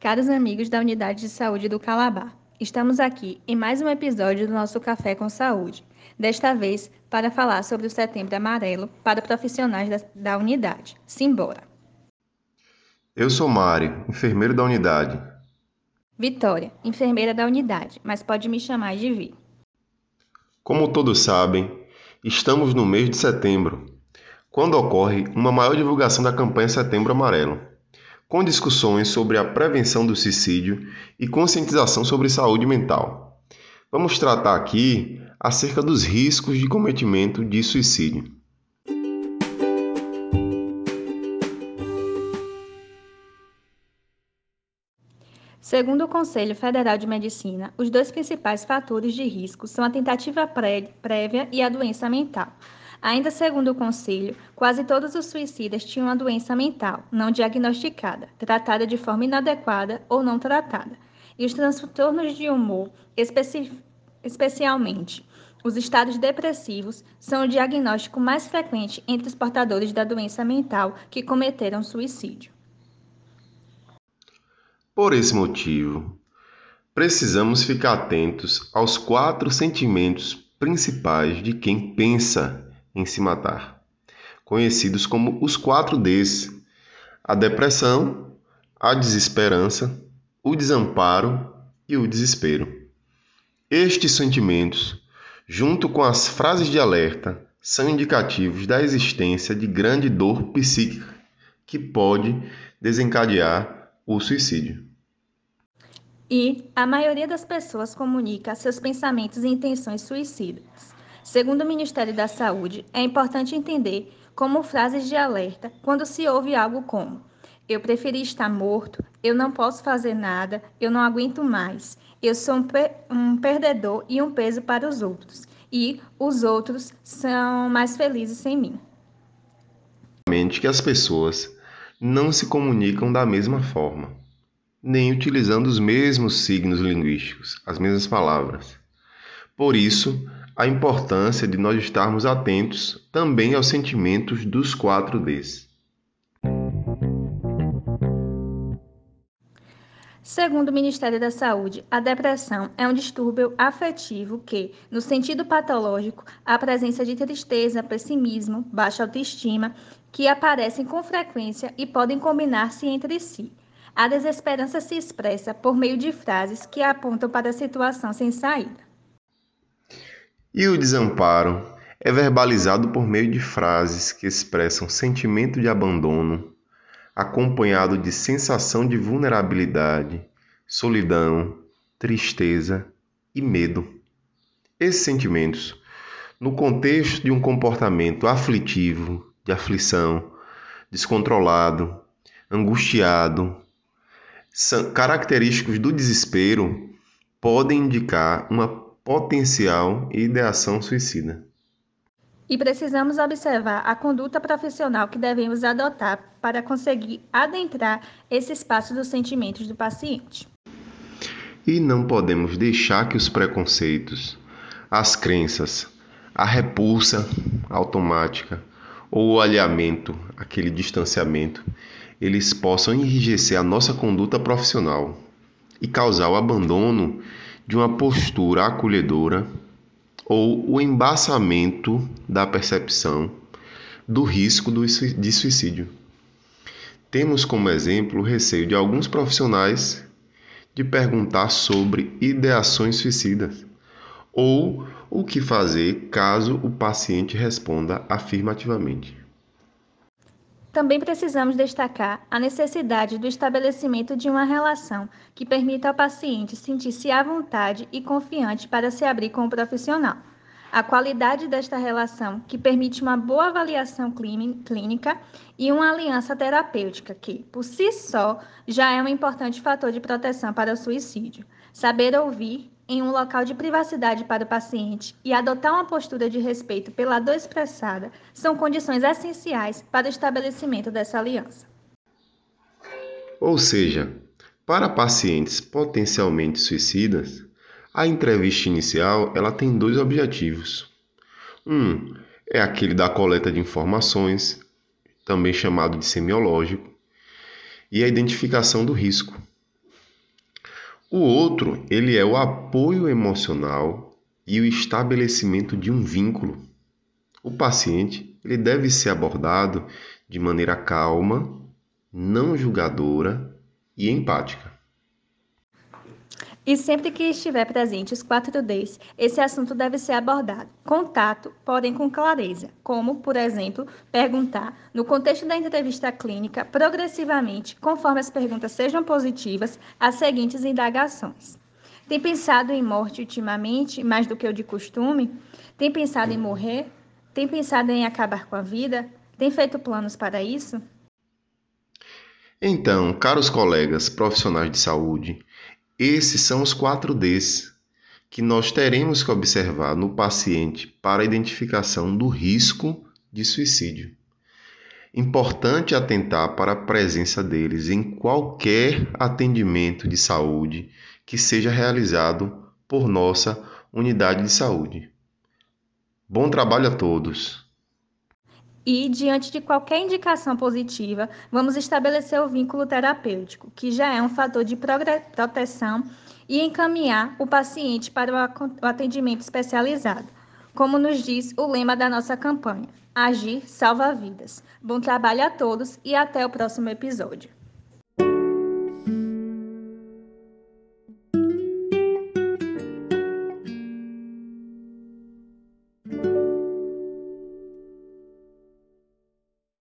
Caros amigos da Unidade de Saúde do Calabar, estamos aqui em mais um episódio do nosso Café com Saúde. Desta vez para falar sobre o Setembro Amarelo para profissionais da, da unidade. Simbora! Eu sou Mário, enfermeiro da unidade. Vitória, enfermeira da unidade, mas pode me chamar de Vi. Como todos sabem, estamos no mês de setembro, quando ocorre uma maior divulgação da campanha Setembro Amarelo, com discussões sobre a prevenção do suicídio e conscientização sobre saúde mental. Vamos tratar aqui acerca dos riscos de cometimento de suicídio. Segundo o Conselho Federal de Medicina, os dois principais fatores de risco são a tentativa prévia e a doença mental. Ainda segundo o Conselho, quase todos os suicidas tinham uma doença mental não diagnosticada, tratada de forma inadequada ou não tratada. E os transtornos de humor, especi especialmente os estados depressivos, são o diagnóstico mais frequente entre os portadores da doença mental que cometeram suicídio. Por esse motivo, precisamos ficar atentos aos quatro sentimentos principais de quem pensa em se matar, conhecidos como os quatro Ds: a depressão, a desesperança, o desamparo e o desespero. Estes sentimentos, junto com as frases de alerta, são indicativos da existência de grande dor psíquica que pode desencadear o suicídio. E a maioria das pessoas comunica seus pensamentos e intenções suicidas. Segundo o Ministério da Saúde, é importante entender como frases de alerta quando se ouve algo como: Eu preferi estar morto, eu não posso fazer nada, eu não aguento mais, eu sou um, um perdedor e um peso para os outros, e os outros são mais felizes sem mim. Que as pessoas não se comunicam da mesma forma nem utilizando os mesmos signos linguísticos, as mesmas palavras. Por isso, a importância de nós estarmos atentos também aos sentimentos dos quatro Ds. Segundo o Ministério da Saúde, a depressão é um distúrbio afetivo que, no sentido patológico, a presença de tristeza, pessimismo, baixa autoestima, que aparecem com frequência e podem combinar-se entre si. A desesperança se expressa por meio de frases que apontam para a situação sem saída. E o desamparo é verbalizado por meio de frases que expressam sentimento de abandono, acompanhado de sensação de vulnerabilidade, solidão, tristeza e medo. Esses sentimentos, no contexto de um comportamento aflitivo, de aflição, descontrolado, angustiado, característicos do desespero podem indicar uma potencial ideação suicida. E precisamos observar a conduta profissional que devemos adotar para conseguir adentrar esse espaço dos sentimentos do paciente. E não podemos deixar que os preconceitos, as crenças, a repulsa automática ou o alinhamento, aquele distanciamento, eles possam enrijecer a nossa conduta profissional e causar o abandono de uma postura acolhedora ou o embaçamento da percepção do risco de suicídio. Temos como exemplo o receio de alguns profissionais de perguntar sobre ideações suicidas ou o que fazer caso o paciente responda afirmativamente. Também precisamos destacar a necessidade do estabelecimento de uma relação que permita ao paciente sentir-se à vontade e confiante para se abrir com o profissional. A qualidade desta relação, que permite uma boa avaliação clínica e uma aliança terapêutica, que, por si só, já é um importante fator de proteção para o suicídio. Saber ouvir em um local de privacidade para o paciente e adotar uma postura de respeito pela dor expressada são condições essenciais para o estabelecimento dessa aliança. Ou seja, para pacientes potencialmente suicidas, a entrevista inicial ela tem dois objetivos. Um é aquele da coleta de informações, também chamado de semiológico, e a identificação do risco. O outro, ele é o apoio emocional e o estabelecimento de um vínculo. O paciente, ele deve ser abordado de maneira calma, não julgadora e empática. E sempre que estiver presente os quatro Ds, esse assunto deve ser abordado com tato, porém com clareza, como, por exemplo, perguntar, no contexto da entrevista clínica, progressivamente, conforme as perguntas sejam positivas, as seguintes indagações. Tem pensado em morte ultimamente, mais do que o de costume? Tem pensado em morrer? Tem pensado em acabar com a vida? Tem feito planos para isso? Então, caros colegas profissionais de saúde, esses são os quatro Ds que nós teremos que observar no paciente para a identificação do risco de suicídio. Importante atentar para a presença deles em qualquer atendimento de saúde que seja realizado por nossa unidade de saúde. Bom trabalho a todos! E, diante de qualquer indicação positiva, vamos estabelecer o vínculo terapêutico, que já é um fator de proteção, e encaminhar o paciente para o atendimento especializado, como nos diz o lema da nossa campanha: Agir salva vidas. Bom trabalho a todos e até o próximo episódio.